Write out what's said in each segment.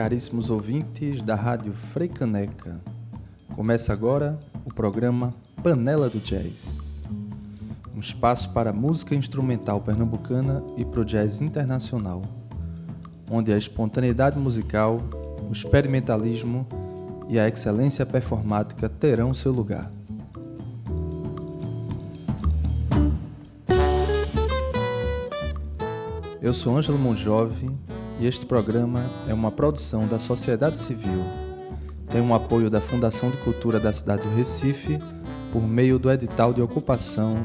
caríssimos ouvintes da Rádio Freicaneca. Começa agora o programa Panela do Jazz. Um espaço para música instrumental pernambucana e para o jazz internacional, onde a espontaneidade musical, o experimentalismo e a excelência performática terão seu lugar. Eu sou Ângelo Monjove e este programa é uma produção da sociedade civil. Tem um apoio da Fundação de Cultura da cidade do Recife por meio do edital de ocupação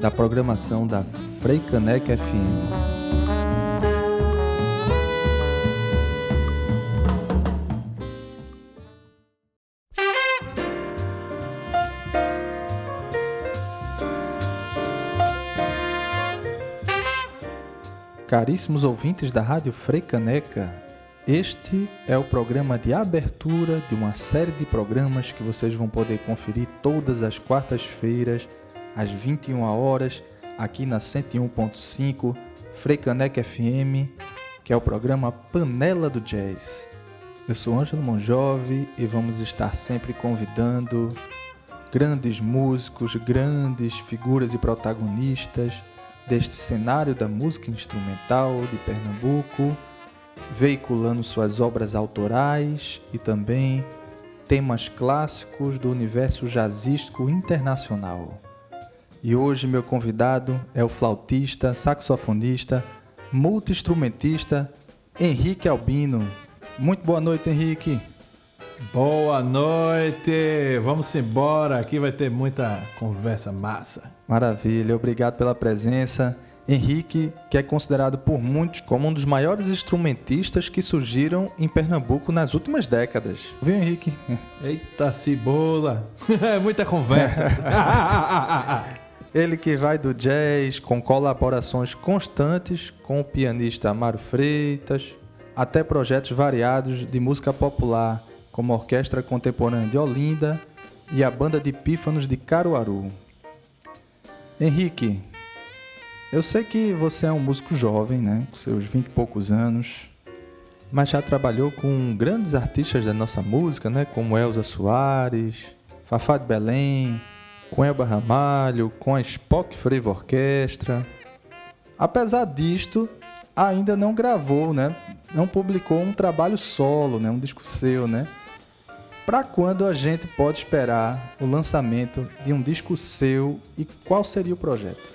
da programação da Freicaneca FM. Caríssimos ouvintes da Rádio Freicaneca, este é o programa de abertura de uma série de programas que vocês vão poder conferir todas as quartas-feiras, às 21 horas, aqui na 101.5 Freicaneca FM, que é o programa Panela do Jazz. Eu sou Ângelo Monjove e vamos estar sempre convidando grandes músicos, grandes figuras e protagonistas deste cenário da música instrumental de Pernambuco, veiculando suas obras autorais e também temas clássicos do universo jazzístico internacional. E hoje meu convidado é o flautista, saxofonista, multi-instrumentista Henrique Albino. Muito boa noite, Henrique. Boa noite! Vamos embora, aqui vai ter muita conversa massa. Maravilha, obrigado pela presença. Henrique, que é considerado por muitos como um dos maiores instrumentistas que surgiram em Pernambuco nas últimas décadas. Viu, Henrique? Eita cebola! Muita conversa. Ele que vai do jazz com colaborações constantes com o pianista Amaro Freitas, até projetos variados de música popular como a Orquestra Contemporânea de Olinda e a Banda de Pífanos de Caruaru. Henrique, eu sei que você é um músico jovem, né, com seus vinte e poucos anos, mas já trabalhou com grandes artistas da nossa música, né, como Elza Soares, Fafá de Belém, com Elba Ramalho, com a Spock Frevo Orquestra. Apesar disto, ainda não gravou, né, não publicou um trabalho solo, né, um disco seu, né? Para quando a gente pode esperar o lançamento de um disco seu e qual seria o projeto?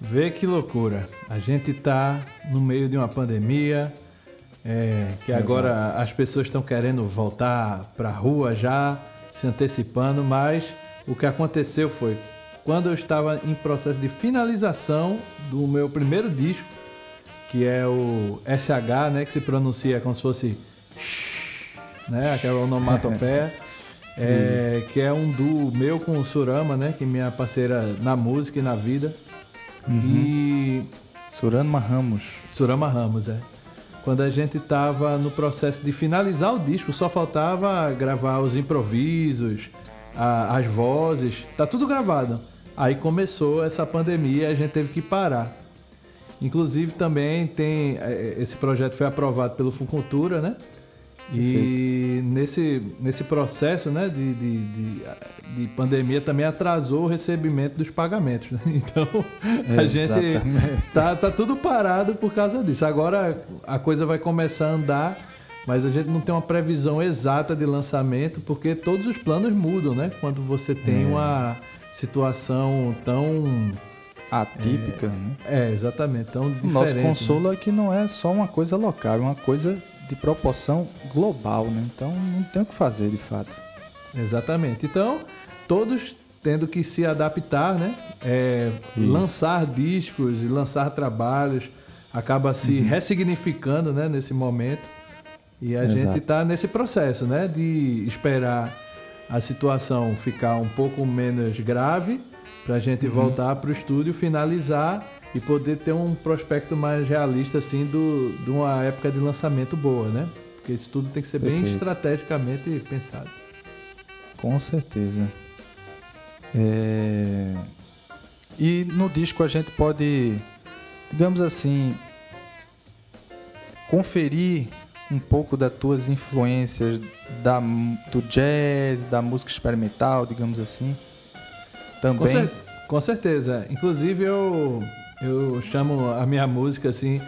Vê que loucura. A gente está no meio de uma pandemia, é, que Exato. agora as pessoas estão querendo voltar para a rua já, se antecipando, mas o que aconteceu foi quando eu estava em processo de finalização do meu primeiro disco, que é o SH, né, que se pronuncia como se fosse né? Aquela onomatopeia. é, que é um duo meu com o Surama, né? Que é minha parceira na música e na vida. Uhum. E. Surama Ramos. Surama Ramos, é. Quando a gente estava no processo de finalizar o disco, só faltava gravar os improvisos, a, as vozes, tá tudo gravado. Aí começou essa pandemia e a gente teve que parar. Inclusive também tem. É, esse projeto foi aprovado pelo Fucultura, né? E nesse, nesse processo né, de, de, de, de, pandemia também atrasou o recebimento dos pagamentos. Né? Então a Exatamente. gente tá, tá tudo parado por causa disso. Agora a coisa vai começar a andar, mas a gente não tem uma previsão exata de lançamento, porque todos os planos mudam, né? Quando você tem é. uma situação tão atípica, é, né? É, exatamente. Tão diferente. Nosso consolo né? é que não é só uma coisa local, é uma coisa de proporção global, né? Então não tem o que fazer de fato. Exatamente. Então, todos tendo que se adaptar, né? É, lançar discos e lançar trabalhos acaba se uhum. ressignificando, né? Nesse momento. E a Exato. gente está nesse processo, né? De esperar a situação ficar um pouco menos grave para a gente uhum. voltar para o estúdio, finalizar e poder ter um prospecto mais realista assim do, de uma época de lançamento boa, né? Porque isso tudo tem que ser Perfeito. bem estrategicamente pensado. Com certeza. É... E no disco a gente pode, digamos assim, conferir um pouco das tuas influências da, do jazz, da música experimental, digamos assim? Também. Com, cer com certeza. Inclusive eu, eu chamo a minha música assim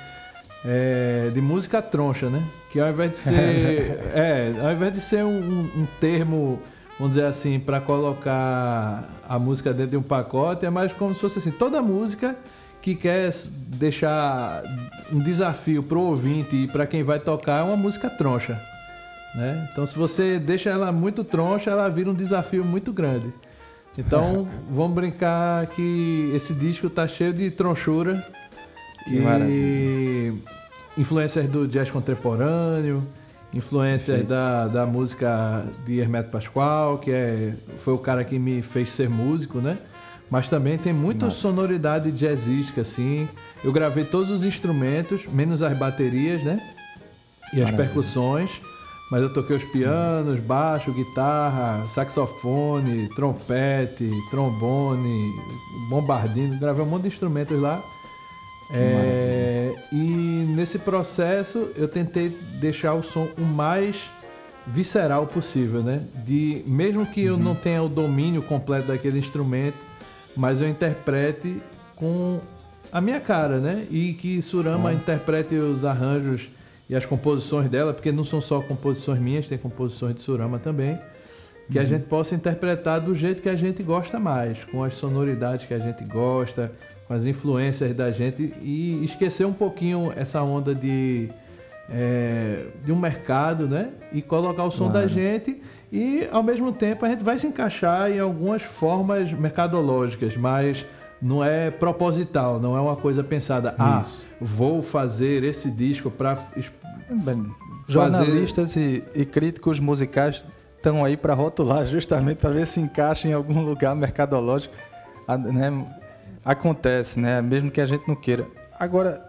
é, de música troncha, né? Que ao invés de ser, é, ao invés de ser um, um termo, vamos dizer assim, para colocar a música dentro de um pacote, é mais como se fosse assim, toda música que quer deixar um desafio pro ouvinte e para quem vai tocar é uma música troncha, né? Então se você deixa ela muito troncha, ela vira um desafio muito grande. Então vamos brincar que esse disco tá cheio de tronchura que e maravilha. influências do jazz contemporâneo, influências da, da música de Hermeto Pascoal, que é, foi o cara que me fez ser músico, né? Mas também tem muita Nossa. sonoridade jazzística, assim. Eu gravei todos os instrumentos, menos as baterias, né? E Maravilha. as percussões. Mas eu toquei os pianos, baixo, guitarra, saxofone, trompete, trombone, bombardino. Gravei um monte de instrumentos lá. É, e nesse processo eu tentei deixar o som o mais visceral possível, né? De mesmo que eu uhum. não tenha o domínio completo daquele instrumento, mas eu interprete com a minha cara, né? E que Surama uhum. interprete os arranjos e as composições dela, porque não são só composições minhas, tem composições de Surama também, que uhum. a gente possa interpretar do jeito que a gente gosta mais, com as sonoridades que a gente gosta, com as influências da gente e esquecer um pouquinho essa onda de é, de um mercado, né? E colocar o som claro. da gente e ao mesmo tempo a gente vai se encaixar em algumas formas mercadológicas, mas não é proposital, não é uma coisa pensada. Ah, vou fazer esse disco para jornalistas e, e, críticos musicais estão aí para rotular justamente para ver se encaixa em algum lugar mercadológico, né? Acontece, né? Mesmo que a gente não queira. Agora,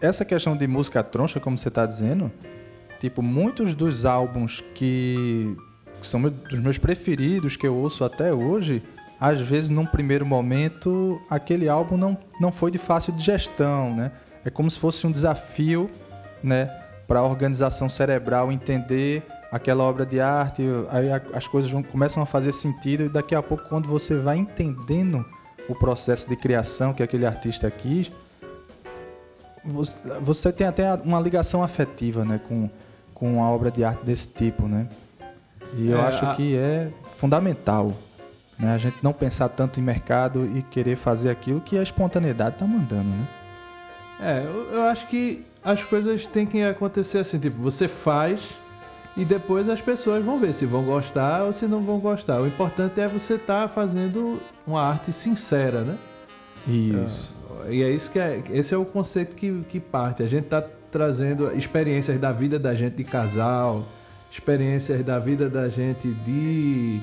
essa questão de música troncha, como você está dizendo, Tipo, muitos dos álbuns que são dos meus preferidos, que eu ouço até hoje, às vezes, num primeiro momento, aquele álbum não, não foi de fácil digestão, né? É como se fosse um desafio, né? Para a organização cerebral entender aquela obra de arte, aí as coisas vão, começam a fazer sentido e daqui a pouco, quando você vai entendendo o processo de criação que aquele artista quis, você tem até uma ligação afetiva, né? Com, com uma obra de arte desse tipo, né? E eu é, acho a... que é fundamental né? a gente não pensar tanto em mercado e querer fazer aquilo que a espontaneidade está mandando, né? É, eu, eu acho que as coisas têm que acontecer assim, tipo, você faz e depois as pessoas vão ver se vão gostar ou se não vão gostar. O importante é você estar tá fazendo uma arte sincera, né? Isso. E é isso que é, esse é o conceito que, que parte. A gente está trazendo experiências da vida da gente de casal, experiências da vida da gente de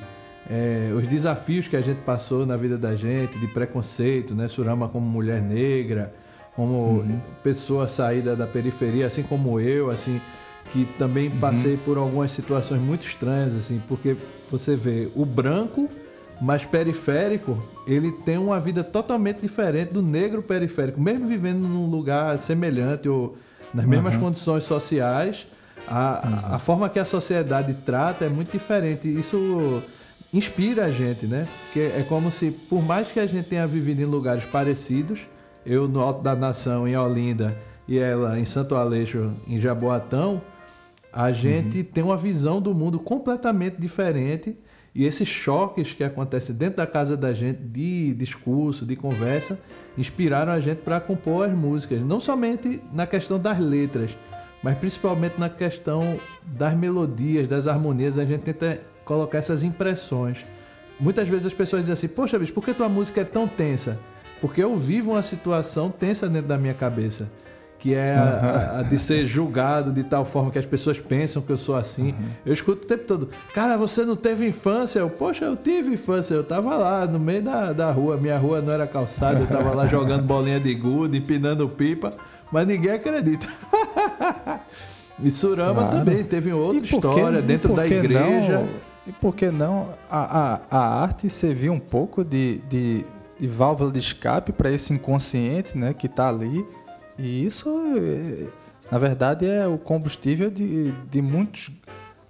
é, os desafios que a gente passou na vida da gente, de preconceito, né? Surama como mulher negra, como uhum. pessoa saída da periferia, assim como eu, assim, que também uhum. passei por algumas situações muito estranhas, assim, porque você vê o branco mais periférico, ele tem uma vida totalmente diferente do negro periférico, mesmo vivendo num lugar semelhante ou nas mesmas uhum. condições sociais, a, a forma que a sociedade trata é muito diferente. Isso inspira a gente, né? Porque é como se, por mais que a gente tenha vivido em lugares parecidos, eu no Alto da Nação, em Olinda, e ela em Santo Aleixo, em Jaboatão, a gente uhum. tem uma visão do mundo completamente diferente. E esses choques que acontecem dentro da casa da gente, de discurso, de conversa, inspiraram a gente para compor as músicas. Não somente na questão das letras, mas principalmente na questão das melodias, das harmonias. A gente tenta colocar essas impressões. Muitas vezes as pessoas dizem assim: Poxa, bicho, por que tua música é tão tensa? Porque eu vivo uma situação tensa dentro da minha cabeça que é a, a, de ser julgado de tal forma que as pessoas pensam que eu sou assim. Uhum. Eu escuto o tempo todo, cara, você não teve infância? Eu, poxa, eu tive infância, eu tava lá no meio da, da rua, minha rua não era calçada, eu tava lá jogando bolinha de gude, empinando pipa, mas ninguém acredita. e Surama claro. também teve outra história dentro da igreja. Não, e por que não a, a, a arte servir um pouco de, de, de válvula de escape para esse inconsciente né, que está ali? E isso é, Na verdade, é o combustível de, de muitos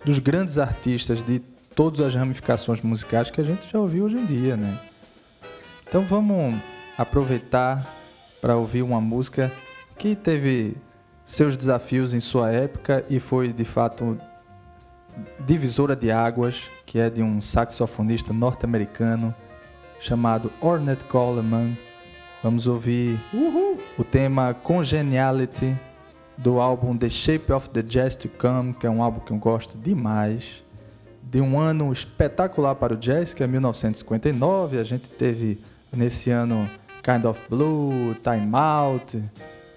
dos grandes artistas de todas as ramificações musicais que a gente já ouviu hoje em dia, né? Então vamos aproveitar para ouvir uma música que teve seus desafios em sua época e foi de fato divisora de águas, que é de um saxofonista norte-americano chamado Ornette Coleman. Vamos ouvir Uhul. o tema Congeniality do álbum The Shape of the Jazz to Come, que é um álbum que eu gosto demais. De um ano espetacular para o jazz, que é 1959. A gente teve nesse ano Kind of Blue, Time Out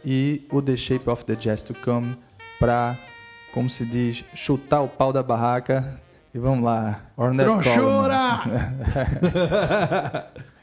e o The Shape of the Jazz to Come para, como se diz, chutar o pau da barraca. E vamos lá, Ornette Tronchura!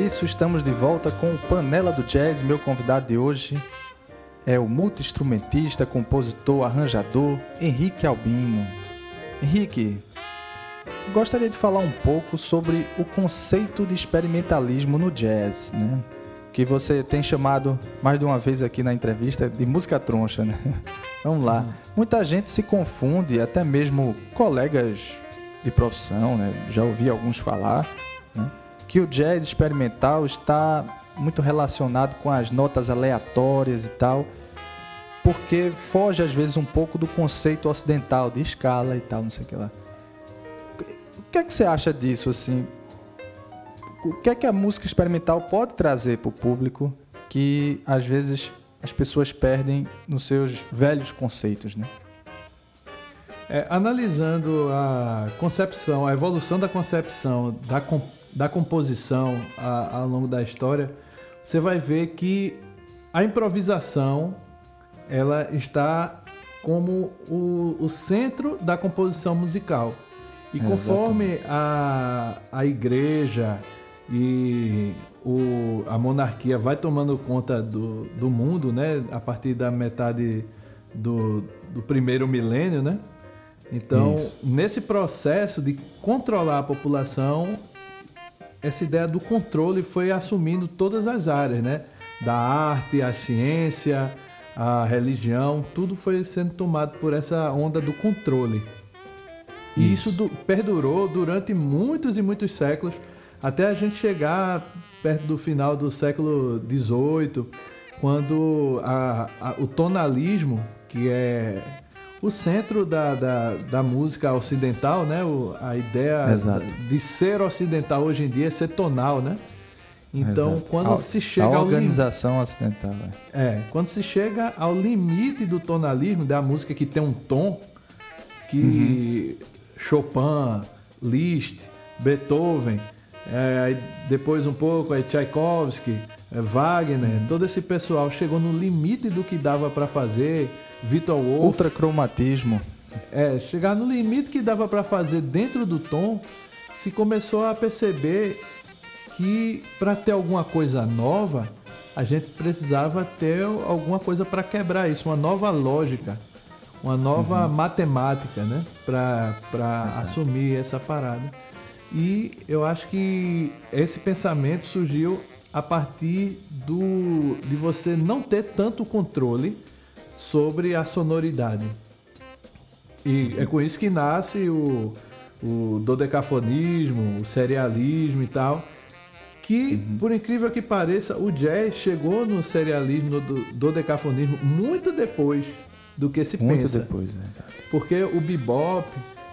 isso, estamos de volta com o Panela do Jazz. Meu convidado de hoje é o multi-instrumentista, compositor, arranjador Henrique Albino. Henrique, gostaria de falar um pouco sobre o conceito de experimentalismo no jazz, né? Que você tem chamado mais de uma vez aqui na entrevista de música troncha, né? Vamos lá. Muita gente se confunde, até mesmo colegas de profissão, né? Já ouvi alguns falar, né? Que o jazz experimental está muito relacionado com as notas aleatórias e tal, porque foge às vezes um pouco do conceito ocidental de escala e tal, não sei o que lá. O que é que você acha disso assim? O que é que a música experimental pode trazer para o público que às vezes as pessoas perdem nos seus velhos conceitos, né? É, analisando a concepção, a evolução da concepção da, da composição a, ao longo da história, você vai ver que a improvisação ela está como o, o centro da composição musical. E conforme a, a igreja e o, a monarquia vai tomando conta do, do mundo, né, a partir da metade do, do primeiro milênio, né? Então, Isso. nesse processo de controlar a população, essa ideia do controle foi assumindo todas as áreas, né? Da arte, a ciência, a religião, tudo foi sendo tomado por essa onda do controle. E isso, isso perdurou durante muitos e muitos séculos, até a gente chegar perto do final do século XVIII, quando a, a, o tonalismo, que é o centro da, da, da música ocidental, né? O, a ideia de ser ocidental hoje em dia é ser tonal, né? Então, Exato. quando a, se chega a organização ao ocidental, é. é. quando se chega ao limite do tonalismo da música que tem um tom que uhum. Chopin, Liszt, Beethoven, é, depois um pouco aí Tchaikovsky, é, Wagner, uhum. todo esse pessoal chegou no limite do que dava para fazer Vitor Wolf. Ultracromatismo. É, chegar no limite que dava para fazer dentro do tom, se começou a perceber que para ter alguma coisa nova, a gente precisava ter alguma coisa para quebrar isso, uma nova lógica, uma nova uhum. matemática, né? Para assumir essa parada. E eu acho que esse pensamento surgiu a partir do, de você não ter tanto controle sobre a sonoridade. E é com isso que nasce o, o dodecafonismo, o serialismo e tal. Que, uhum. por incrível que pareça, o jazz chegou no serialismo, no dodecafonismo, muito depois do que se muito pensa. Muito depois, né? exato. Porque o bebop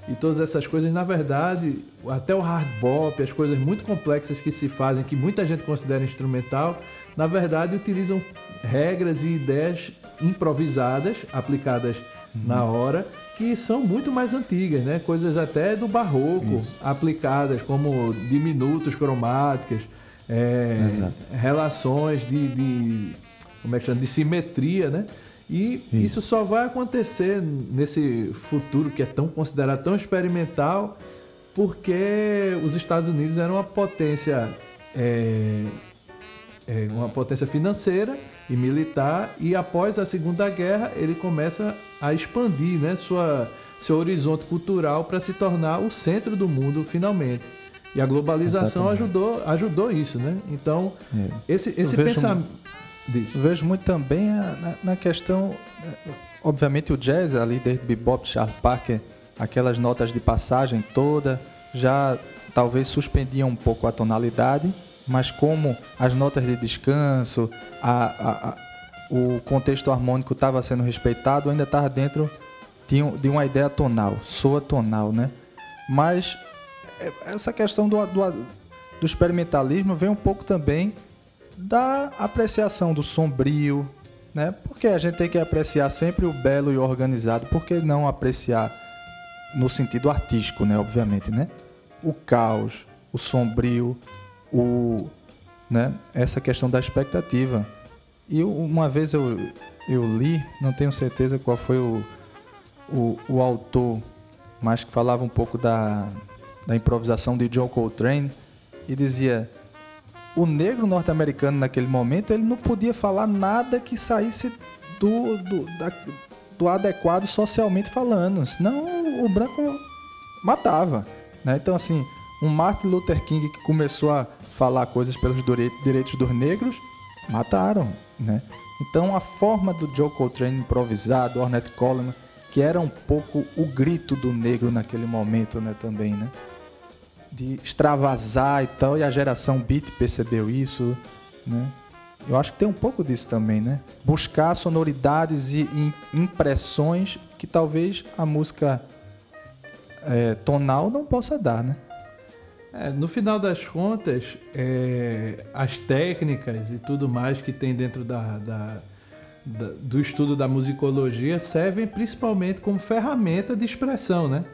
e todas essas coisas, na verdade, até o hard bop, as coisas muito complexas que se fazem, que muita gente considera instrumental, na verdade utilizam regras e ideias improvisadas, aplicadas uhum. na hora, que são muito mais antigas, né? Coisas até do barroco, Isso. aplicadas como diminutos cromáticas, é, relações de, de, como é que chama? de simetria, né? E isso. isso. só vai acontecer nesse futuro que é tão considerado tão experimental, porque os Estados Unidos eram uma potência é, é, uma potência financeira e militar e após a Segunda Guerra ele começa a expandir né, sua, seu horizonte cultural para se tornar o centro do mundo finalmente. E a globalização ajudou, ajudou isso, né? Então, é. esse, esse pensamento... Vejo muito também a, na, na, questão... Obviamente o jazz ali desde bebop, Charles Parker, aquelas notas de passagem toda, já talvez suspendiam um pouco a tonalidade, mas como as notas de descanso, a, a, a, o contexto harmônico estava sendo respeitado, ainda estava dentro de, um, de, uma ideia tonal, soa tonal, né? Mas é, essa questão do, do, do experimentalismo vem um pouco também da apreciação do sombrio, né? Porque a gente tem que apreciar sempre o belo e organizado, por que não apreciar no sentido artístico, né? Obviamente, né? O caos, o sombrio, o, né, essa questão da expectativa. E uma vez eu, eu li, não tenho certeza qual foi o, o, o autor, mas que falava um pouco da, da improvisação de John Coltrane e dizia: o negro norte-americano naquele momento ele não podia falar nada que saísse do, do, da, do adequado socialmente falando, senão o branco matava. Né? Então, assim, um Martin Luther King que começou a falar coisas pelos direitos dos negros, mataram. Né? Então, a forma do Joe Coltrane improvisado, Ornette Coleman, que era um pouco o grito do negro naquele momento né, também, né? De extravasar e tal, e a geração beat percebeu isso, né? Eu acho que tem um pouco disso também, né? Buscar sonoridades e impressões que talvez a música é, tonal não possa dar, né? É, no final das contas, é, as técnicas e tudo mais que tem dentro da, da, da, do estudo da musicologia servem principalmente como ferramenta de expressão, né?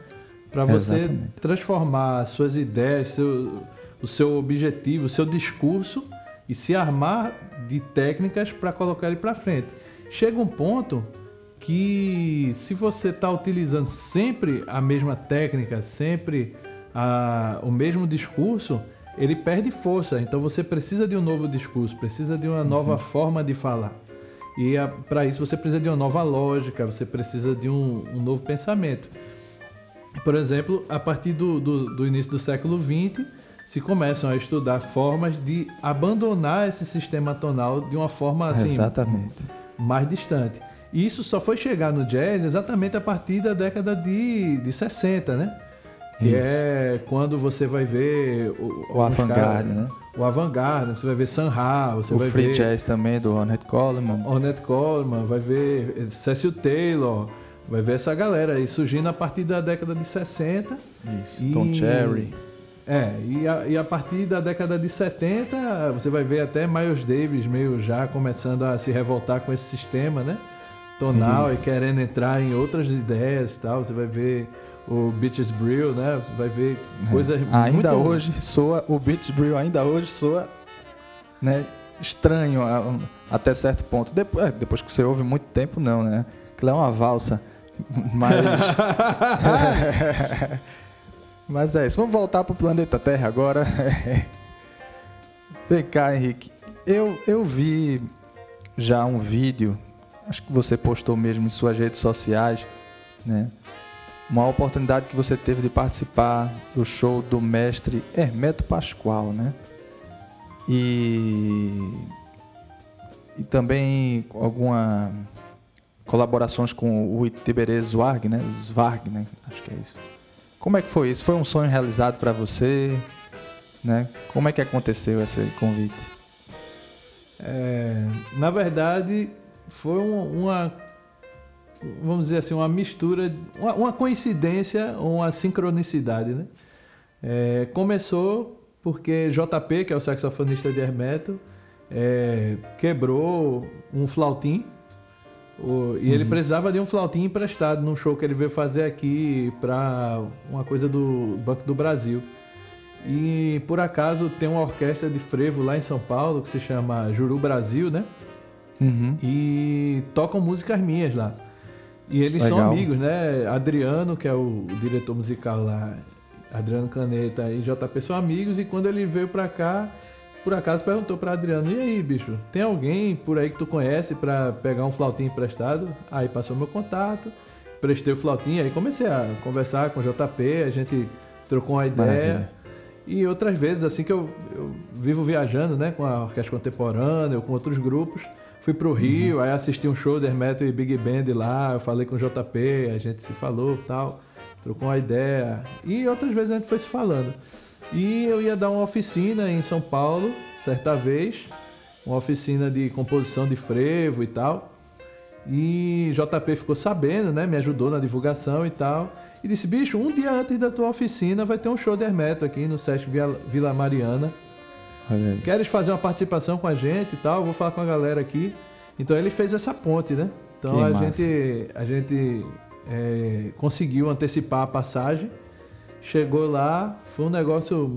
Para você Exatamente. transformar suas ideias, seu, o seu objetivo, o seu discurso e se armar de técnicas para colocar ele para frente. Chega um ponto que se você está utilizando sempre a mesma técnica, sempre a, o mesmo discurso, ele perde força. Então você precisa de um novo discurso, precisa de uma uhum. nova forma de falar. E para isso você precisa de uma nova lógica, você precisa de um, um novo pensamento. Por exemplo, a partir do, do, do início do século XX, se começam a estudar formas de abandonar esse sistema tonal de uma forma assim, Exatamente. mais distante. E isso só foi chegar no jazz exatamente a partir da década de, de 60, né? Que isso. é quando você vai ver o, o avant-garde, né? O avant-garde, você vai ver Sanha, você o vai free ver... jazz também, do Ornette Coleman. Ornette Coleman, vai ver Cecil Taylor, vai ver essa galera aí surgindo a partir da década de 60. Isso, e... Tom Cherry. É, e a, e a, partir da década de 70, você vai ver até Miles Davis meio já começando a se revoltar com esse sistema, né? Tonal Isso. e querendo entrar em outras ideias e tal. Você vai ver o Beaches Brill, né? Você vai ver é. coisas é. ainda muito... hoje soa o Beaches Brill ainda hoje soa, né? Estranho até certo ponto. Depois, é, depois que você ouve muito tempo, não, né? Aquilo é uma valsa, mas Mas é isso. Vamos voltar para o planeta Terra agora. Vem cá, Henrique. Eu, eu vi já um vídeo, acho que você postou mesmo em suas redes sociais, né? Uma oportunidade que você teve de participar do show do mestre Hermeto Pascoal, né? E, e também alguma colaborações com o Tiberê Zwarg, né? Zwarg, né? Acho que é isso. Como é que foi isso? Foi um sonho realizado para você? Né? Como é que aconteceu esse convite? É, na verdade, foi uma, vamos dizer assim, uma mistura, uma, uma coincidência, uma sincronicidade, né? É, começou porque JP, que é o saxofonista de Hermeto, é, quebrou um flautim o, e uhum. ele precisava de um flautim emprestado num show que ele veio fazer aqui para uma coisa do Banco do Brasil. E por acaso tem uma orquestra de frevo lá em São Paulo que se chama Juru Brasil, né? Uhum. E tocam músicas minhas lá. E eles Legal. são amigos, né? Adriano, que é o, o diretor musical lá, Adriano Caneta e JP são amigos. E quando ele veio para cá, por acaso perguntou para Adriano: "E aí, bicho, tem alguém por aí que tu conhece para pegar um flautinho emprestado?" Aí passou meu contato, prestei o flautinho, aí comecei a conversar com o JP, a gente trocou uma ideia. Maravilha. E outras vezes, assim que eu, eu, vivo viajando, né, com a orquestra contemporânea ou com outros grupos, fui pro Rio, uhum. aí assisti um show de Hermeto e Big Band lá, eu falei com o JP, a gente se falou, tal, trocou uma ideia. E outras vezes a gente foi se falando. E eu ia dar uma oficina em São Paulo, certa vez, uma oficina de composição de frevo e tal. E JP ficou sabendo, né? Me ajudou na divulgação e tal. E disse: bicho, um dia antes da tua oficina vai ter um show de Hermeto aqui no Sesc Vila Mariana. Queres fazer uma participação com a gente e tal? vou falar com a galera aqui. Então ele fez essa ponte, né? Então a gente, a gente é, conseguiu antecipar a passagem Chegou lá, foi um negócio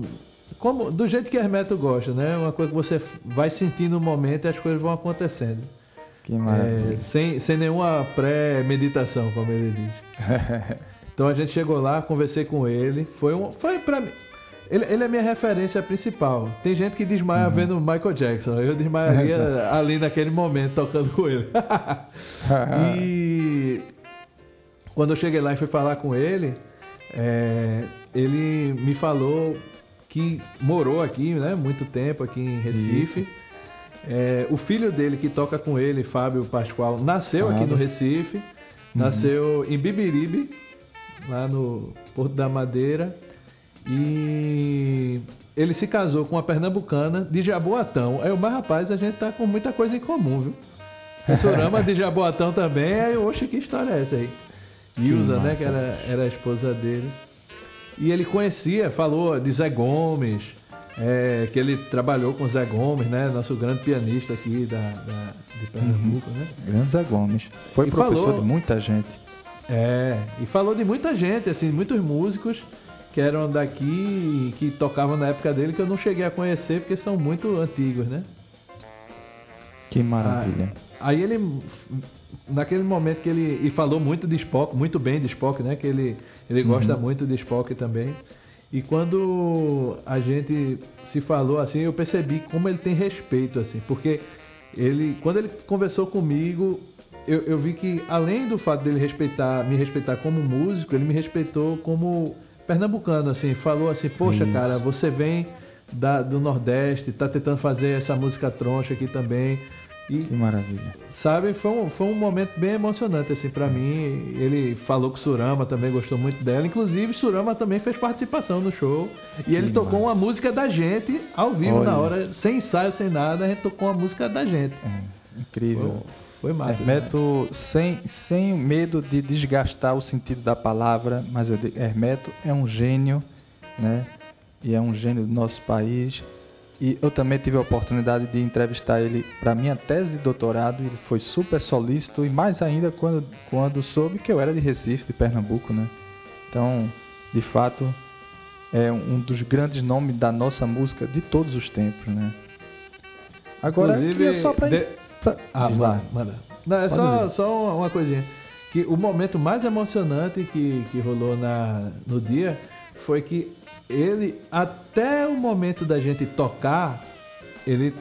como do jeito que Hermeto gosta, né? Uma coisa que você vai sentindo no momento e as coisas vão acontecendo. Que maravilha. É, sem, sem nenhuma pré-meditação, como ele diz. então a gente chegou lá, conversei com ele. Foi um, foi para mim. Ele, ele é minha referência principal. Tem gente que desmaia uhum. vendo Michael Jackson. Eu desmaiaria é, ali naquele momento tocando com ele. e quando eu cheguei lá e fui falar com ele, é, ele me falou que morou aqui, né? Muito tempo aqui em Recife. É, o filho dele que toca com ele, Fábio Pascoal, nasceu aqui no Recife. Uhum. Nasceu em Bibiribe, lá no Porto da Madeira. E ele se casou com uma pernambucana de Jaboatão. Aí o mais rapaz, a gente tá com muita coisa em comum, viu? Sorama de Jaboatão também. Aí, oxe, que história é essa aí? Ilza, né? Que era, era a esposa dele. E ele conhecia, falou de Zé Gomes, é, que ele trabalhou com Zé Gomes, né? Nosso grande pianista aqui da, da de Pernambuco, uhum. né? Grande Zé Gomes. Foi e professor falou, de muita gente. É, e falou de muita gente, assim, muitos músicos que eram daqui que tocavam na época dele que eu não cheguei a conhecer porque são muito antigos, né? Que maravilha. Aí, aí ele naquele momento que ele e falou muito de Spock, muito bem de Spock, né? Que ele ele uhum. gosta muito de Spock também. E quando a gente se falou assim, eu percebi como ele tem respeito assim, porque ele quando ele conversou comigo, eu, eu vi que além do fato dele respeitar, me respeitar como músico, ele me respeitou como pernambucano, assim, falou assim, poxa, Isso. cara, você vem da, do Nordeste, tá tentando fazer essa música troncha aqui também. E, que maravilha. Sabe, foi um, foi um momento bem emocionante, assim, para mim. Ele falou que Surama também gostou muito dela. Inclusive, Surama também fez participação no show. E que ele tocou massa. uma música da gente ao vivo Olha. na hora, sem ensaio, sem nada. A gente tocou uma música da gente. É, incrível. Foi, foi massa. Hermeto, sem, sem medo de desgastar o sentido da palavra, mas eu digo, Hermeto é um gênio, né? E é um gênio do nosso país. E eu também tive a oportunidade de entrevistar ele para minha tese de doutorado. Ele foi super solícito e mais ainda quando, quando soube que eu era de Recife, de Pernambuco, né? Então, de fato, é um dos grandes nomes da nossa música de todos os tempos, né? Agora, Inclusive, só para de... Ah, manda, manda. Não, é só, só uma coisinha. Que o momento mais emocionante que, que rolou na, no dia foi que ele, até o momento da gente tocar, ele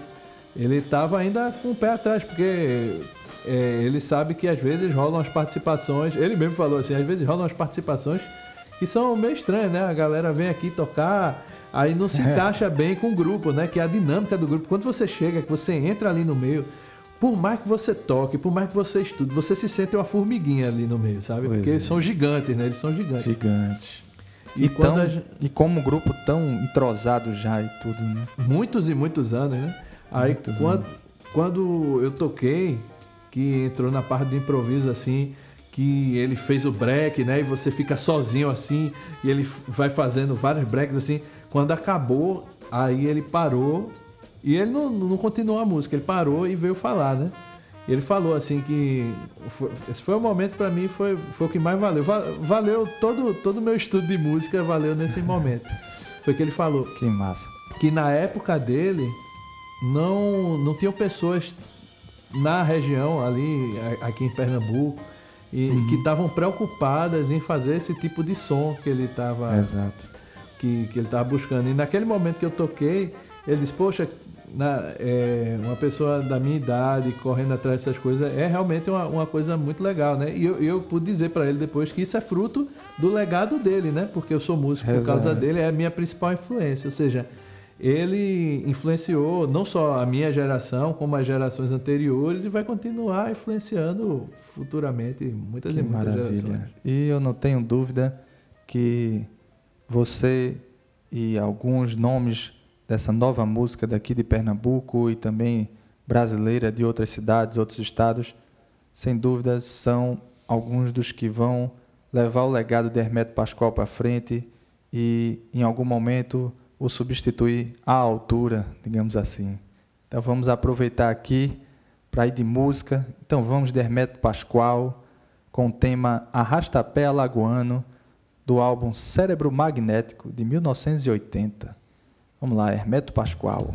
ele estava ainda com o pé atrás, porque é, ele sabe que às vezes rolam as participações. Ele mesmo falou assim: às vezes rolam as participações que são meio estranhas, né? A galera vem aqui tocar, aí não se é. encaixa bem com o grupo, né? Que é a dinâmica do grupo. Quando você chega, que você entra ali no meio, por mais que você toque, por mais que você estude, você se sente uma formiguinha ali no meio, sabe? Pois Porque é. eles são gigantes, né? Eles são gigantes. Gigantes. E, e, tão, gente... e como grupo tão entrosado já e tudo, né? Muitos e muitos anos, né? Aí muitos quando, anos. quando eu toquei, que entrou na parte do improviso assim, que ele fez o break, né? E você fica sozinho assim, e ele vai fazendo vários breaks assim. Quando acabou, aí ele parou e ele não, não continuou a música, ele parou e veio falar, né? Ele falou assim que foi, esse foi o momento para mim foi, foi o que mais valeu. Valeu todo todo o meu estudo de música valeu nesse momento. Foi que ele falou. Que massa. Que na época dele não não tinham pessoas na região ali aqui em Pernambuco e uhum. que estavam preocupadas em fazer esse tipo de som que ele estava que, que ele estava buscando. E naquele momento que eu toquei, ele disse: "Poxa, na, é, uma pessoa da minha idade correndo atrás dessas coisas é realmente uma, uma coisa muito legal, né? E eu, eu pude dizer para ele depois que isso é fruto do legado dele, né? Porque eu sou músico Exato. por causa dele, é a minha principal influência. Ou seja, ele influenciou não só a minha geração, como as gerações anteriores e vai continuar influenciando futuramente muitas que e muitas maravilha. gerações. E eu não tenho dúvida que você e alguns nomes dessa nova música daqui de Pernambuco e também brasileira de outras cidades, outros estados, sem dúvidas são alguns dos que vão levar o legado de Hermeto Pascoal para frente e em algum momento o substituir à altura, digamos assim. Então vamos aproveitar aqui para ir de música. Então vamos de Hermeto Pascoal com o tema Arrastapé Alagoano do álbum Cérebro Magnético de 1980. Vamos lá, Hermeto Pascoal.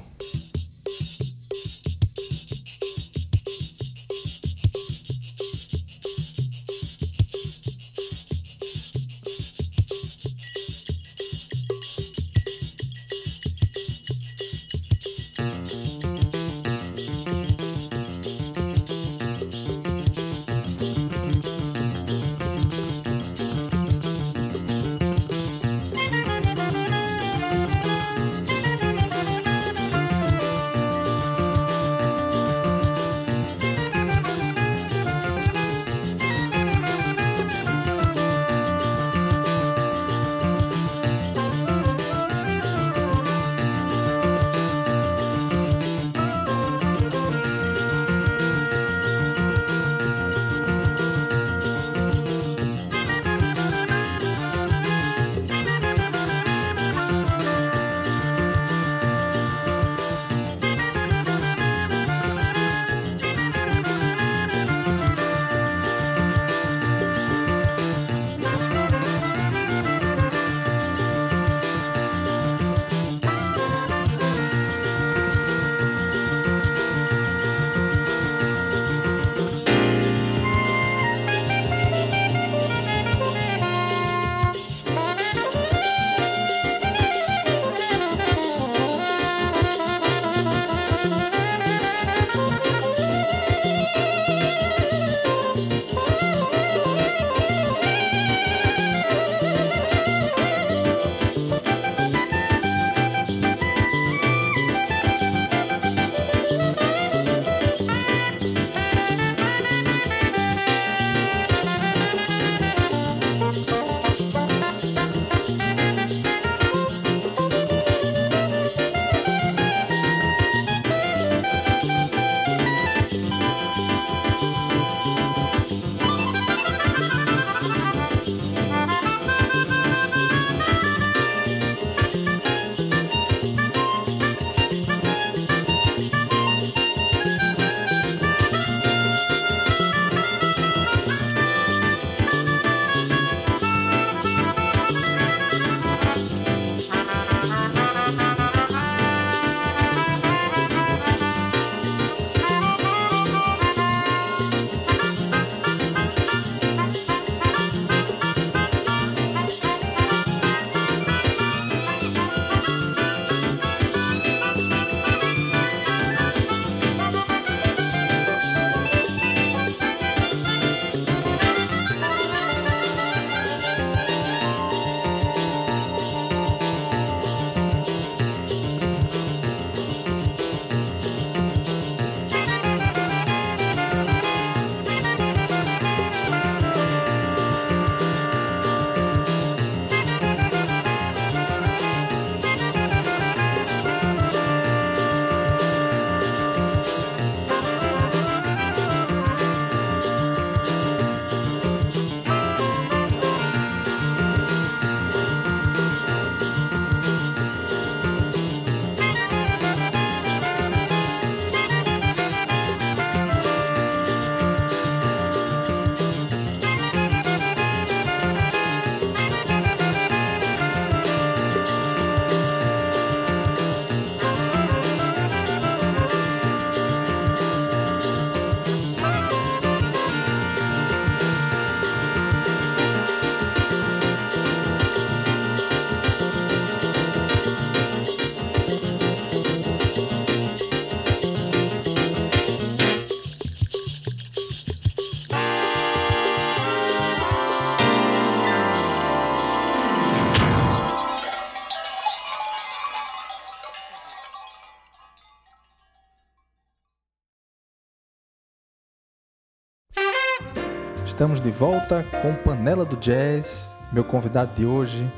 Estamos de volta com Panela do Jazz. Meu convidado de hoje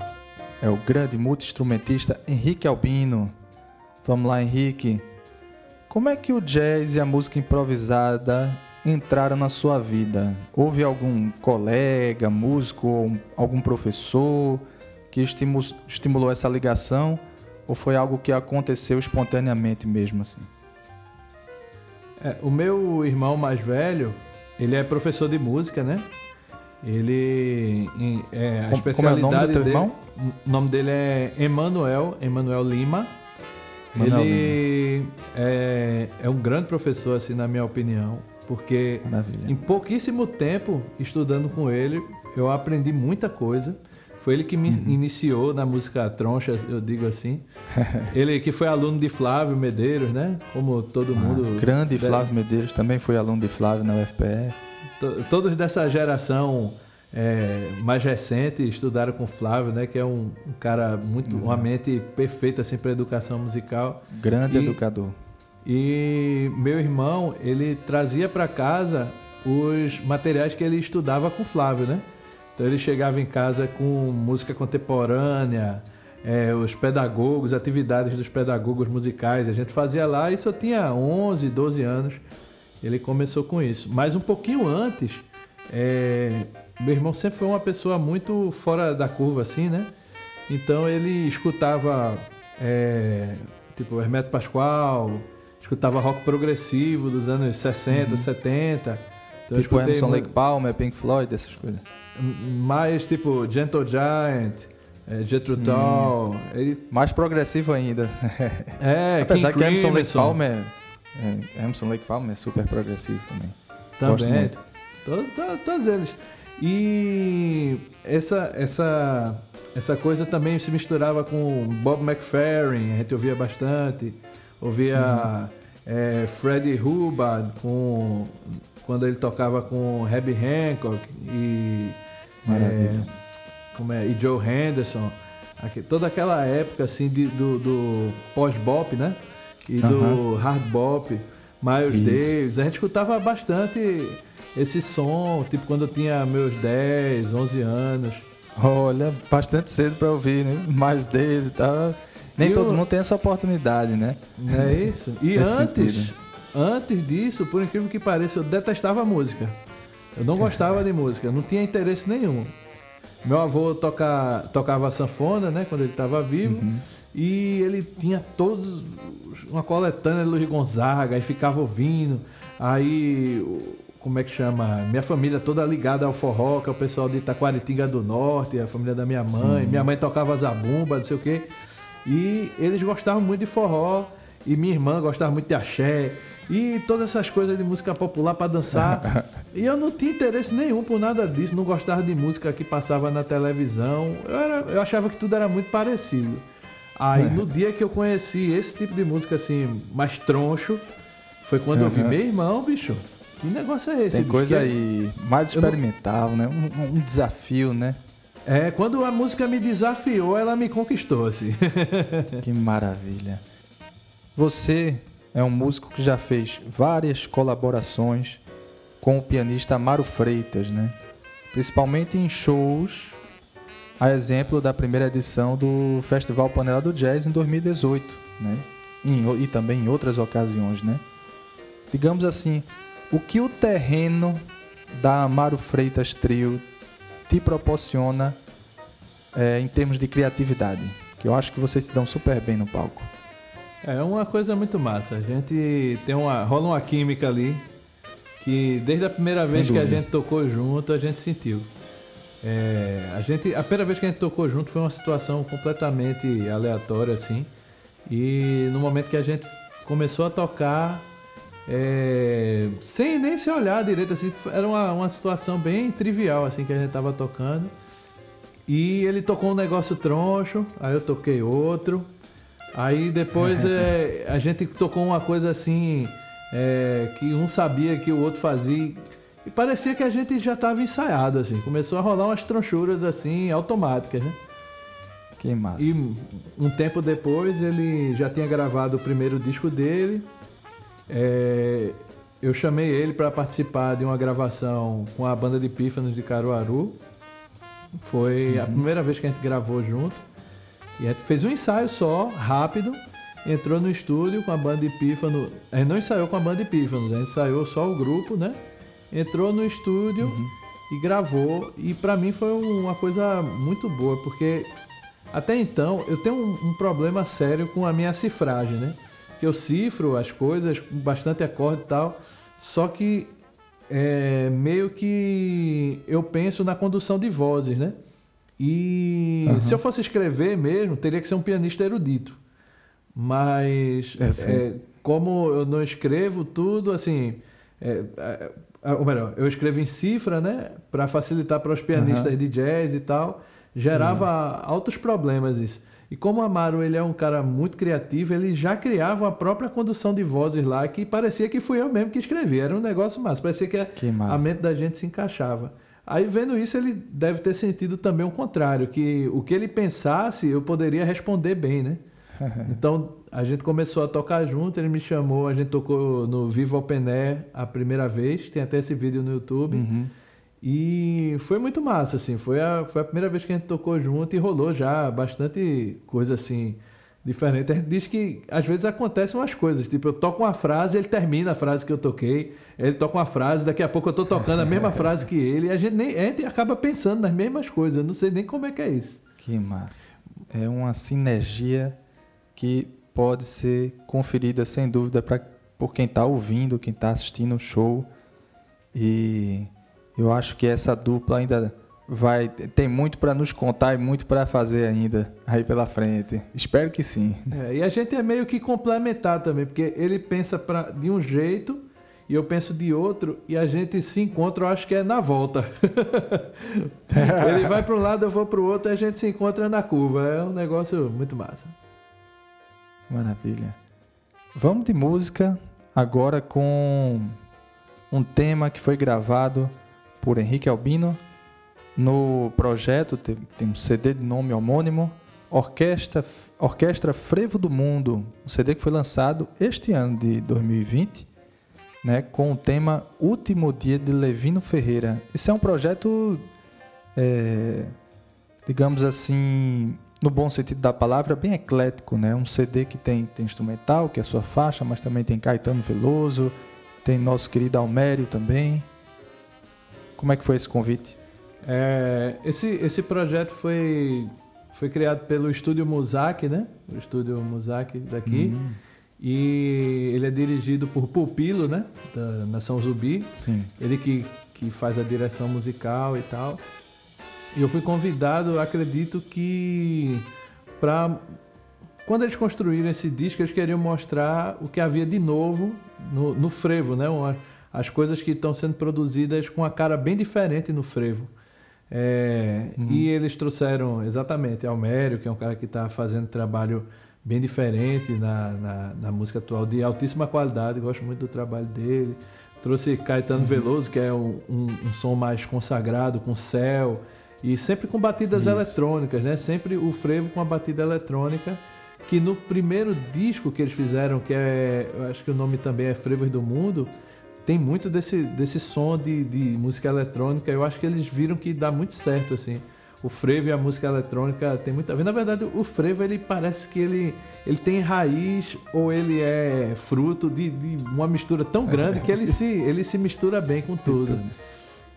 é o grande multi-instrumentista Henrique Albino. Vamos lá, Henrique. Como é que o jazz e a música improvisada entraram na sua vida? Houve algum colega, músico, algum professor que estimulou essa ligação? Ou foi algo que aconteceu espontaneamente mesmo assim? É, o meu irmão mais velho, ele é professor de música, né? Ele é a como, especialidade como é o nome do teu dele, irmão? O nome dele é Emanuel, Emanuel Lima. Manuel ele é, é um grande professor, assim, na minha opinião, porque Maravilha. em pouquíssimo tempo estudando com ele, eu aprendi muita coisa. Foi ele que me Uhum. iniciou na música troncha, eu digo assim. ele que foi aluno de Flávio Medeiros, né? Como todo mundo. Ah, grande deve- Flávio Medeiros também foi aluno de Flávio na UFPE. To- Todos dessa geração é, mais recente estudaram com Flávio, né? Que é um, um cara muito, uma mente perfeita assim para educação musical. Grande E- educador. E meu irmão, ele trazia para casa os materiais que ele estudava com Flávio, né? Então ele chegava em casa com música contemporânea, é, os pedagogos, atividades dos pedagogos musicais. A gente fazia lá e só tinha 11, 12 anos. Ele começou com isso. Mas um pouquinho antes, é, meu irmão sempre foi uma pessoa muito fora da curva, assim, né? Então ele escutava, é, tipo, Hermeto Pascoal, escutava rock progressivo dos anos 60, 70. Então tipo Emerson Lake Palmer, Pink Floyd, essas coisas. mais tipo Gentle Giant, é, Jethro Sim. Tull, ele, Mais progressivo ainda. é, Apesar King que Emerson Lake Palmer, é, Emerson Lake Palmer é super progressivo também. Gosto também, muito. To- to- todos eles. E essa essa essa coisa também se misturava com Bob McFerrin, a gente ouvia bastante, ouvia é, Freddie Hubbard com quando ele tocava com Herbie Hancock e é, como é, e Joe Henderson, Aque- toda aquela época assim de- do, do pós-bop, né? E do hard bop, Miles Isso. Davis, a gente escutava bastante esse som, tipo quando eu tinha meus 10, 11 anos. Olha, bastante cedo pra ouvir, né? Mais deles e tal. Nem E todo o- mundo tem essa oportunidade, né? Não é isso? E antes, sentido. Antes disso, por incrível que pareça, eu detestava música. Eu não gostava de música, não tinha interesse nenhum. Meu avô toca, tocava sanfona, né, quando ele estava vivo, Uhum. e ele tinha todos uma coletânea de Luiz Gonzaga, aí ficava ouvindo. Aí, como é que chama? Minha família toda ligada ao forró, que é o pessoal de Itaquaritinga do Norte, a família da minha mãe. Minha mãe tocava zabumba, não sei o quê. E eles gostavam muito de forró, e minha irmã gostava muito de axé, e todas essas coisas de música popular para dançar. e eu não tinha interesse nenhum por nada disso, não gostava de música que passava na televisão. Eu, era- eu achava que tudo era muito parecido. Aí no dia que eu conheci esse tipo de música assim, mais troncho, foi quando eu vi Uhum. meu irmão, bicho. Que negócio é esse? Tem coisa Que- aí mais Eu não- experimental, né? Um, um desafio, né? É, quando a música me desafiou, ela me conquistou, assim. Que maravilha. Você é um músico que já fez várias colaborações com o pianista Amaro Freitas, né? Principalmente em shows, a exemplo da primeira edição do Festival Panela do Jazz em 2018, né? O- e também em outras ocasiões, né? Digamos assim, o que o terreno da Amaro Freitas Trio te proporciona é, em termos de criatividade? Que eu acho que vocês se dão super bem no palco. É uma coisa muito massa. A gente tem uma. rola uma química ali que desde a primeira Sem vez que a dúvida. gente tocou junto, a gente sentiu. É, a, gente, a primeira vez que a gente tocou junto foi uma situação completamente aleatória, assim. E no momento que a gente começou a tocar, é, sem nem se olhar direito, assim, era uma, uma situação bem trivial, assim, que a gente tava tocando. E ele tocou um negócio troncho, aí eu toquei outro. Aí depois é, a gente tocou uma coisa assim, é, que um sabia que o outro fazia. E parecia que a gente já estava ensaiado, assim. Começou a rolar umas tronchuras assim, automáticas, né? Que massa. E um tempo depois ele já tinha gravado o primeiro disco dele. É, eu chamei ele para participar de uma gravação com a banda de Pífanos de Caruaru. Foi a primeira vez que a gente gravou junto. E a gente fez um ensaio só, rápido. Entrou no estúdio com a banda Epífano. A gente não ensaiou com a banda Epífanos, a gente ensaiou só o grupo, né? Entrou no estúdio e gravou. E pra mim foi uma coisa muito boa, porque até então eu tenho um, um problema sério com a minha cifragem, né? Que eu cifro as coisas com bastante acorde e tal. Só que é, meio que eu penso na condução de vozes, né? E Aham. se eu fosse escrever mesmo, teria que ser um pianista erudito. Mas É, é, como eu não escrevo tudo, assim. é, é, é, ou melhor, eu escrevo em cifra, né? Para facilitar para os pianistas Aham. de jazz e tal. Gerava altos problemas isso. E como o Amaro ele é um cara muito criativo, ele já criava a própria condução de vozes lá que parecia que fui eu mesmo que escrevi. Era um negócio massa. Parecia que, Que a massa. mente da gente se encaixava. Aí vendo isso, ele deve ter sentido também o contrário, que o que ele pensasse eu poderia responder bem, né? Então a gente começou a tocar junto, ele me chamou, a gente tocou no Vivo Open Air a primeira vez, tem até esse vídeo no YouTube. Uhum. E foi muito massa, assim. Foi a, foi a primeira vez que a gente tocou junto e rolou já bastante coisa assim diferente. A gente diz que às vezes acontecem umas coisas, tipo, eu toco uma frase, ele termina a frase que eu toquei, ele toca uma frase, daqui a pouco eu tô tocando a mesma frase que ele, e a gente, nem, a gente acaba pensando nas mesmas coisas. Eu não sei nem como é que é isso. Que massa. É uma sinergia que pode ser conferida sem dúvida pra, por quem está ouvindo, quem está assistindo o show. E eu acho que essa dupla ainda vai tem muito para nos contar e muito para fazer ainda aí pela frente. Espero que sim. É, e a gente é meio que complementar também, porque ele pensa pra, de um jeito e eu penso de outro, e a gente se encontra, eu acho que é na volta. ele vai para um lado, eu vou para o outro, e a gente se encontra na curva. É um negócio muito massa. Maravilha. Vamos de música agora com um tema que foi gravado por Henrique Albino no projeto, tem, um CD de nome homônimo, Orquestra, Orquestra Frevo do Mundo, um CD que foi lançado este ano de 2020, né, com o tema Último Dia de Levino Ferreira. Esse é um projeto, é, digamos assim, no bom sentido da palavra, bem eclético, né? Um CD que tem, tem instrumental, que é a sua faixa, mas também tem Caetano Veloso, tem nosso querido Almério também. Como é que foi esse convite? É, esse, esse projeto foi, foi criado pelo Estúdio Muzak, né? O Estúdio Muzak daqui. Hum, E ele é dirigido por Pupilo, né? Da Nação Zumbi. sim. Ele que, que faz a direção musical e tal. E eu fui convidado, acredito que para quando eles construíram esse disco, eles queriam mostrar o que havia de novo no, no frevo, né? Uma- as coisas que estão sendo produzidas com a cara bem diferente no frevo. É, E eles trouxeram exatamente Almério, que é um cara que está fazendo trabalho bem diferente na, na, na música atual, de altíssima qualidade, gosto muito do trabalho dele. Trouxe Caetano Veloso, que é um, um, um som mais consagrado, com céu, e sempre com batidas Isso. eletrônicas, né? Sempre o frevo com a batida eletrônica, que no primeiro disco que eles fizeram, que é, eu acho que o nome também é Frevos do Mundo, tem muito desse, desse som de, de música eletrônica. Eu acho que eles viram que dá muito certo, assim. O frevo e a música eletrônica tem muito a ver. Na verdade, o frevo, ele parece que ele, ele tem raiz ou ele é fruto de, de uma mistura tão grande que ele se, ele se mistura bem com tudo.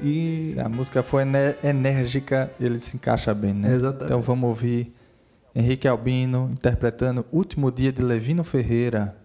E... Se a música for ené- enérgica, ele se encaixa bem, né? Exatamente. Então vamos ouvir Henrique Albino interpretando Último Dia de Levino Ferreira.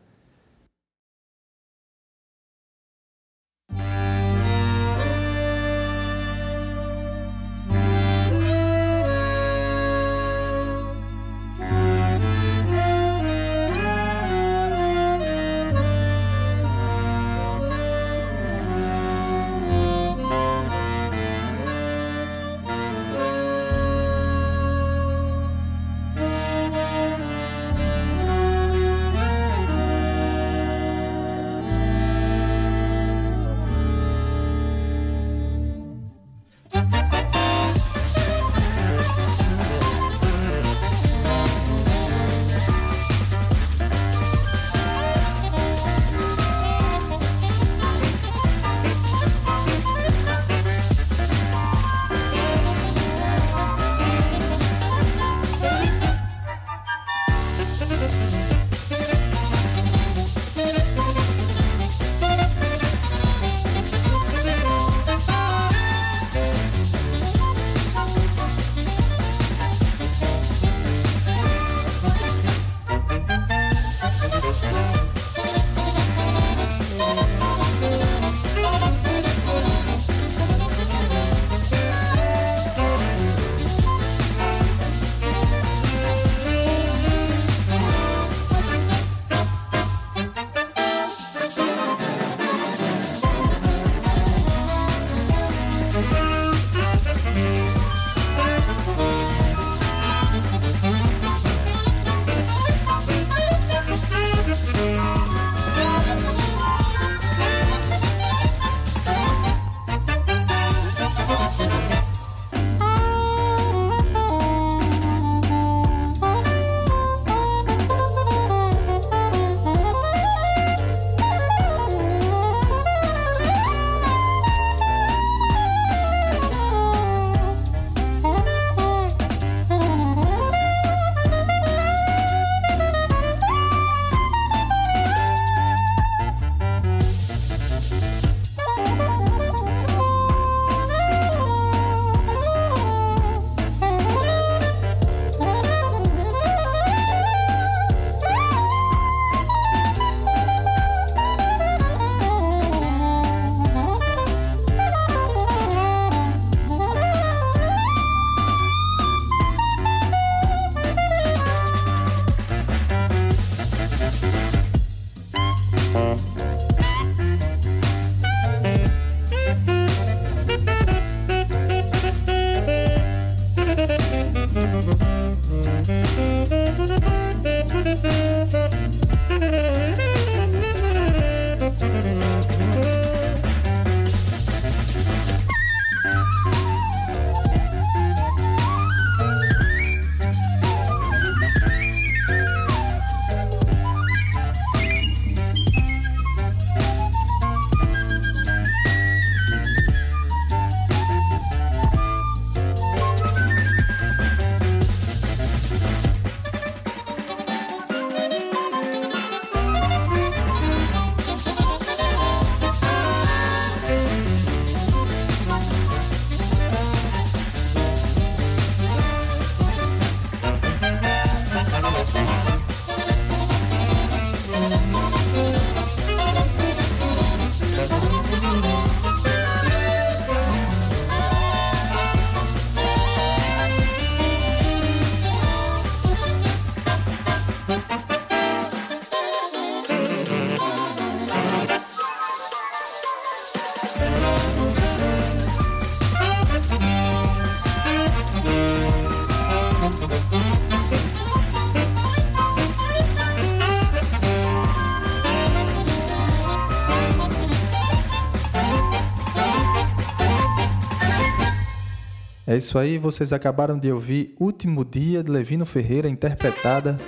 É isso aí, vocês acabaram de ouvir Último Dia de Levino Ferreira, interpretada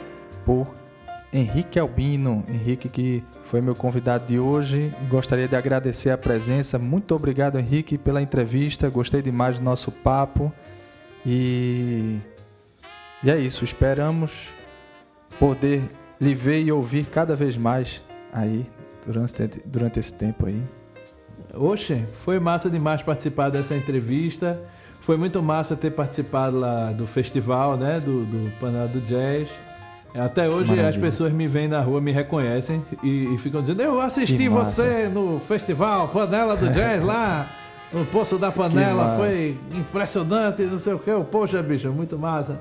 por Henrique Albino. Henrique, que foi meu convidado de hoje. Gostaria de agradecer a presença. Muito obrigado, Henrique, pela entrevista. Gostei demais do nosso papo. E, e é isso. Esperamos poder lhe ver e ouvir cada vez mais aí durante, durante esse tempo aí. Oxe, foi massa demais participar dessa entrevista. Foi muito massa ter participado lá do festival, né? Do, do Panela do Jazz. Até hoje Maravilha. as pessoas me veem na rua, me reconhecem e, e ficam dizendo: Eu assisti você no festival Panela do Jazz lá, no Poço da Panela, foi impressionante, não sei o que. Poxa, bicho, muito massa.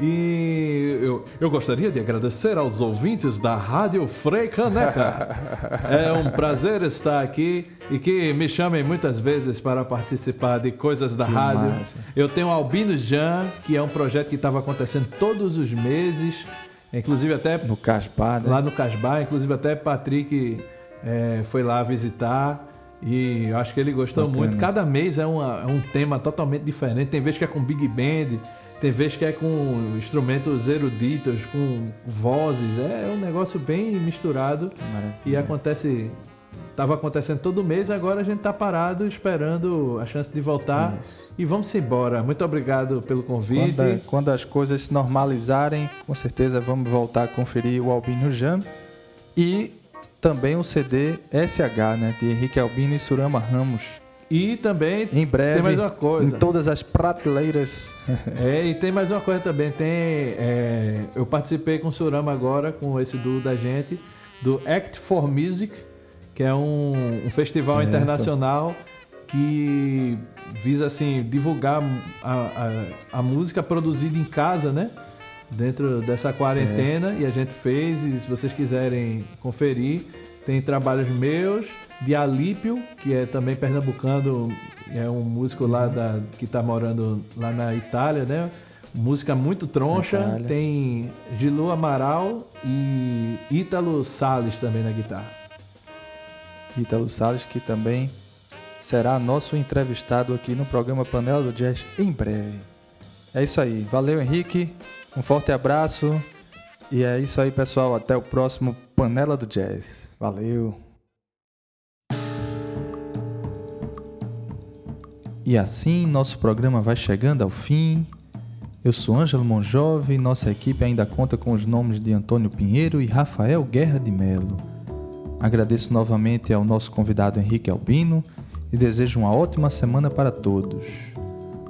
E eu, eu gostaria de agradecer aos ouvintes da Rádio Frei Caneca. é um prazer estar aqui e que me chamem muitas vezes para participar de coisas da que rádio. Massa. Eu tenho o Albino Jan, que é um projeto que estava acontecendo todos os meses, inclusive até no Casbah, né? lá no Casbah, inclusive até Patrick é, foi lá visitar. E acho que ele gostou Bacana. muito. Cada mês é, uma, é um tema totalmente diferente. Tem vezes que é com Big Band, tem vezes que é com instrumentos eruditos, com vozes. É um negócio bem misturado. E acontece. Estava acontecendo todo mês, agora a gente está parado esperando a chance de voltar. Isso. E vamos embora. Muito obrigado pelo convite. Quando, quando, as coisas se normalizarem, com certeza vamos voltar a conferir o Albino Jam. E também o CD SH, né? De Henrique Albino e Surama Ramos e também em breve, tem mais uma coisa. Em todas as prateleiras. é, e tem mais uma coisa também. Tem, é, eu participei com o Surama agora, com esse duo da gente, do Act for Music, que é um, um festival certo. internacional que visa assim divulgar a, a, a, música produzida em casa, né? Dentro dessa quarentena. Certo. E a gente fez, e se vocês quiserem conferir, tem trabalhos meus de Alípio, que é também pernambucano, é um músico lá da, que está morando lá na Itália, né? Música muito troncha. Tem Gilu Amaral e Ítalo Salles também na guitarra. Ítalo Salles, que também será nosso entrevistado aqui no programa Panela do Jazz em breve. É isso aí. Valeu, Henrique. Um forte abraço. E é isso aí, pessoal. Até o próximo Panela do Jazz. Valeu. E assim nosso programa vai chegando ao fim. Eu sou Ângelo Monjove e nossa equipe ainda conta com os nomes de Antônio Pinheiro e Rafael Guerra de Melo. Agradeço novamente ao nosso convidado Henrique Albino e desejo uma ótima semana para todos.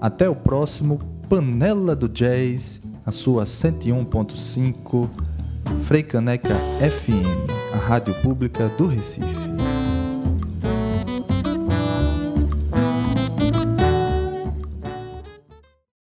Até o próximo Panela do Jazz, a sua 101.5 Freicaneca FM, a rádio pública do Recife.